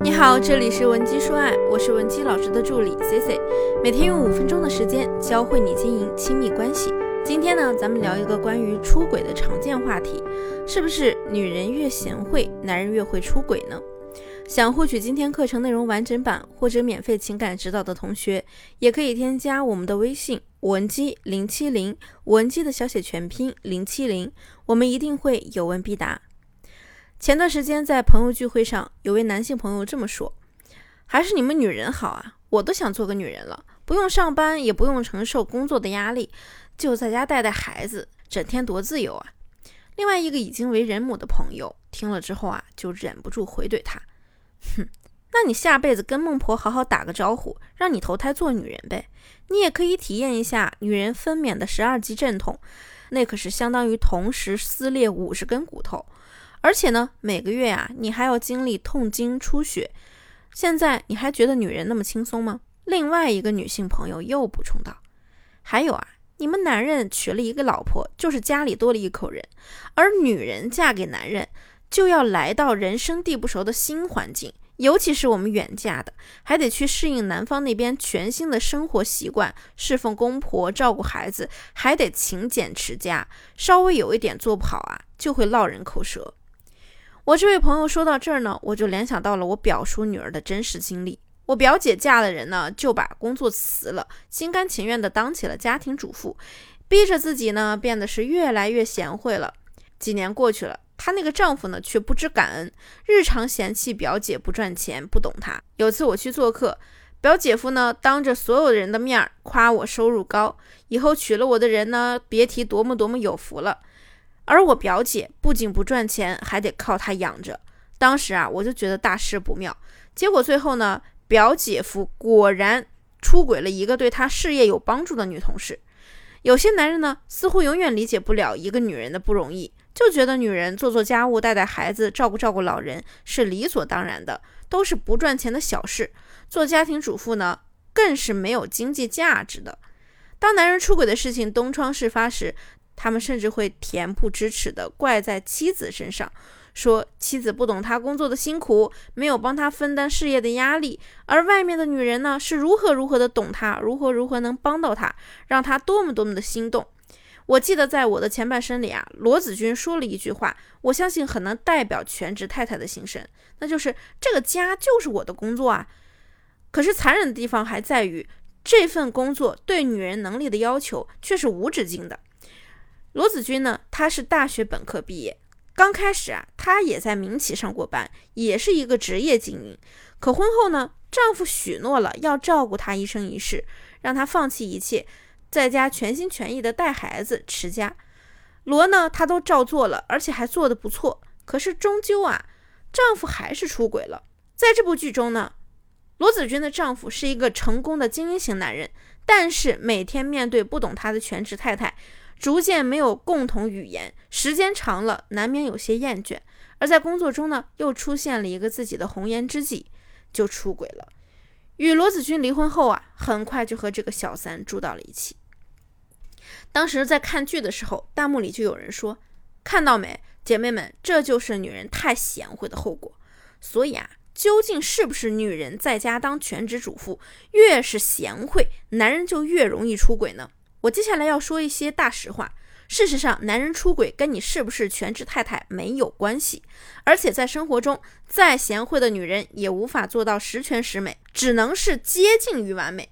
你好，这里是文姬说爱，我是文姬老师的助理 C C，每天用五分钟的时间教会你经营亲密关系。今天呢，咱们聊一个关于出轨的常见话题，是不是女人越贤惠，男人越会出轨呢？想获取今天课程内容完整版或者免费情感指导的同学，也可以添加我们的微信文姬零七零，文姬的小写全拼零七零，我们一定会有问必答。前段时间在朋友聚会上，有位男性朋友这么说：“还是你们女人好啊，我都想做个女人了，不用上班，也不用承受工作的压力，就在家带带孩子，整天多自由啊。”另外一个已经为人母的朋友听了之后啊，就忍不住回怼他：“哼，那你下辈子跟孟婆好好打个招呼，让你投胎做女人呗，你也可以体验一下女人分娩的十二级阵痛，那可是相当于同时撕裂五十根骨头。”而且呢，每个月啊，你还要经历痛经出血。现在你还觉得女人那么轻松吗？另外一个女性朋友又补充道：“还有啊，你们男人娶了一个老婆，就是家里多了一口人；而女人嫁给男人，就要来到人生地不熟的新环境，尤其是我们远嫁的，还得去适应男方那边全新的生活习惯，侍奉公婆，照顾孩子，还得勤俭持家，稍微有一点做不好啊，就会落人口舌。”我这位朋友说到这儿呢，我就联想到了我表叔女儿的真实经历。我表姐嫁的人呢，就把工作辞了，心甘情愿地当起了家庭主妇，逼着自己呢变得是越来越贤惠了。几年过去了，她那个丈夫呢却不知感恩，日常嫌弃表姐不赚钱，不懂她。有次我去做客，表姐夫呢当着所有人的面夸我收入高，以后娶了我的人呢，别提多么多么有福了。而我表姐不仅不赚钱，还得靠他养着。当时啊，我就觉得大事不妙。结果最后呢，表姐夫果然出轨了一个对他事业有帮助的女同事。有些男人呢，似乎永远理解不了一个女人的不容易，就觉得女人做做家务、带带孩子、照顾照顾老人是理所当然的，都是不赚钱的小事。做家庭主妇呢，更是没有经济价值的。当男人出轨的事情东窗事发时，他们甚至会恬不知耻地怪在妻子身上，说妻子不懂他工作的辛苦，没有帮他分担事业的压力，而外面的女人呢，是如何如何的懂他，如何如何能帮到他，让他多么多么的心动。我记得在我的前半生里啊，罗子君说了一句话，我相信很能代表全职太太的心声，那就是这个家就是我的工作啊。可是残忍的地方还在于，这份工作对女人能力的要求却是无止境的。罗子君呢，她是大学本科毕业，刚开始啊，她也在民企上过班，也是一个职业精英。可婚后呢，丈夫许诺了要照顾她一生一世，让她放弃一切，在家全心全意的带孩子持家。罗呢，她都照做了，而且还做得不错。可是终究啊，丈夫还是出轨了。在这部剧中呢，罗子君的丈夫是一个成功的精英型男人，但是每天面对不懂他的全职太太。逐渐没有共同语言，时间长了难免有些厌倦。而在工作中呢，又出现了一个自己的红颜知己，就出轨了。与罗子君离婚后啊，很快就和这个小三住到了一起。当时在看剧的时候，弹幕里就有人说：“看到没，姐妹们，这就是女人太贤惠的后果。”所以啊，究竟是不是女人在家当全职主妇，越是贤惠，男人就越容易出轨呢？我接下来要说一些大实话。事实上，男人出轨跟你是不是全职太太没有关系，而且在生活中，再贤惠的女人也无法做到十全十美，只能是接近于完美。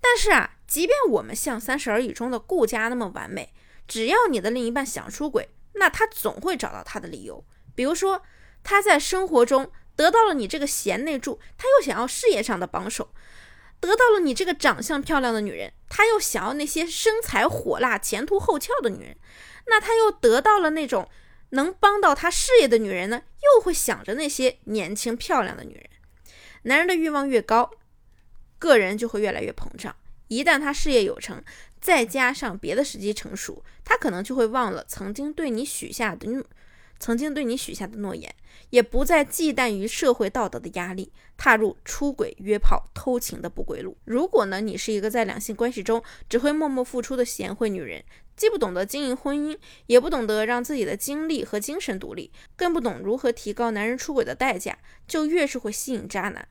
但是啊，即便我们像《三十而已》中的顾家那么完美，只要你的另一半想出轨，那他总会找到他的理由。比如说，他在生活中得到了你这个贤内助，他又想要事业上的帮手。得到了你这个长相漂亮的女人，他又想要那些身材火辣、前凸后翘的女人，那他又得到了那种能帮到他事业的女人呢？又会想着那些年轻漂亮的女人。男人的欲望越高，个人就会越来越膨胀。一旦他事业有成，再加上别的时机成熟，他可能就会忘了曾经对你许下的诺曾经对你许下的诺言，也不再忌惮于社会道德的压力，踏入出轨、约炮、偷情的不归路。如果呢，你是一个在两性关系中只会默默付出的贤惠女人，既不懂得经营婚姻，也不懂得让自己的精力和精神独立，更不懂如何提高男人出轨的代价，就越是会吸引渣男，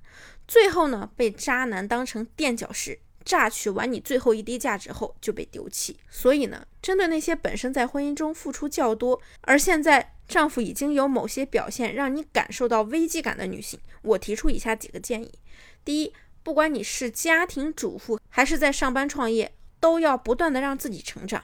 最后呢，被渣男当成垫脚石。榨取完你最后一滴价值后就被丢弃，所以呢，针对那些本身在婚姻中付出较多，而现在丈夫已经有某些表现让你感受到危机感的女性，我提出以下几个建议：第一，不管你是家庭主妇还是在上班创业，都要不断的让自己成长。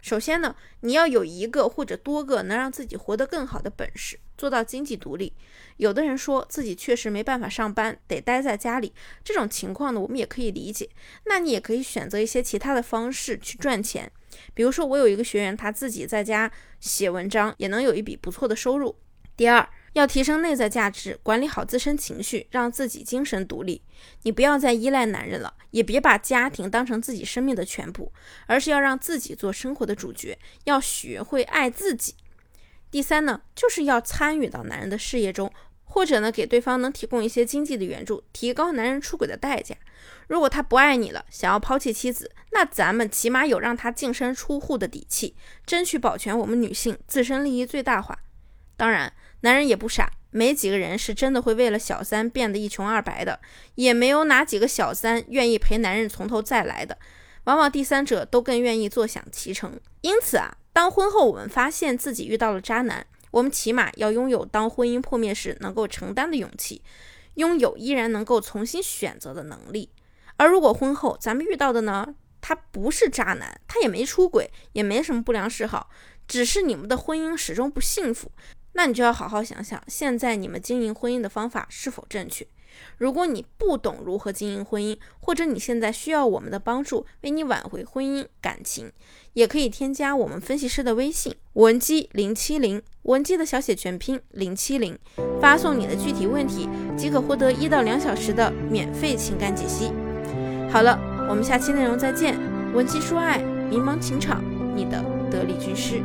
首先呢，你要有一个或者多个能让自己活得更好的本事，做到经济独立。有的人说自己确实没办法上班，得待在家里，这种情况呢，我们也可以理解。那你也可以选择一些其他的方式去赚钱，比如说我有一个学员，他自己在家写文章，也能有一笔不错的收入。第二。要提升内在价值，管理好自身情绪，让自己精神独立。你不要再依赖男人了，也别把家庭当成自己生命的全部，而是要让自己做生活的主角，要学会爱自己。第三呢，就是要参与到男人的事业中，或者呢，给对方能提供一些经济的援助，提高男人出轨的代价。如果他不爱你了，想要抛弃妻子，那咱们起码有让他净身出户的底气，争取保全我们女性自身利益最大化。当然。男人也不傻，没几个人是真的会为了小三变得一穷二白的，也没有哪几个小三愿意陪男人从头再来的。往往第三者都更愿意坐享其成。因此啊，当婚后我们发现自己遇到了渣男，我们起码要拥有当婚姻破灭时能够承担的勇气，拥有依然能够重新选择的能力。而如果婚后咱们遇到的呢，他不是渣男，他也没出轨，也没什么不良嗜好，只是你们的婚姻始终不幸福。那你就要好好想想，现在你们经营婚姻的方法是否正确？如果你不懂如何经营婚姻，或者你现在需要我们的帮助，为你挽回婚姻感情，也可以添加我们分析师的微信文姬零七零，文姬的小写全拼零七零，发送你的具体问题，即可获得一到两小时的免费情感解析。好了，我们下期内容再见。文姬说爱，迷茫情场，你的得力军师。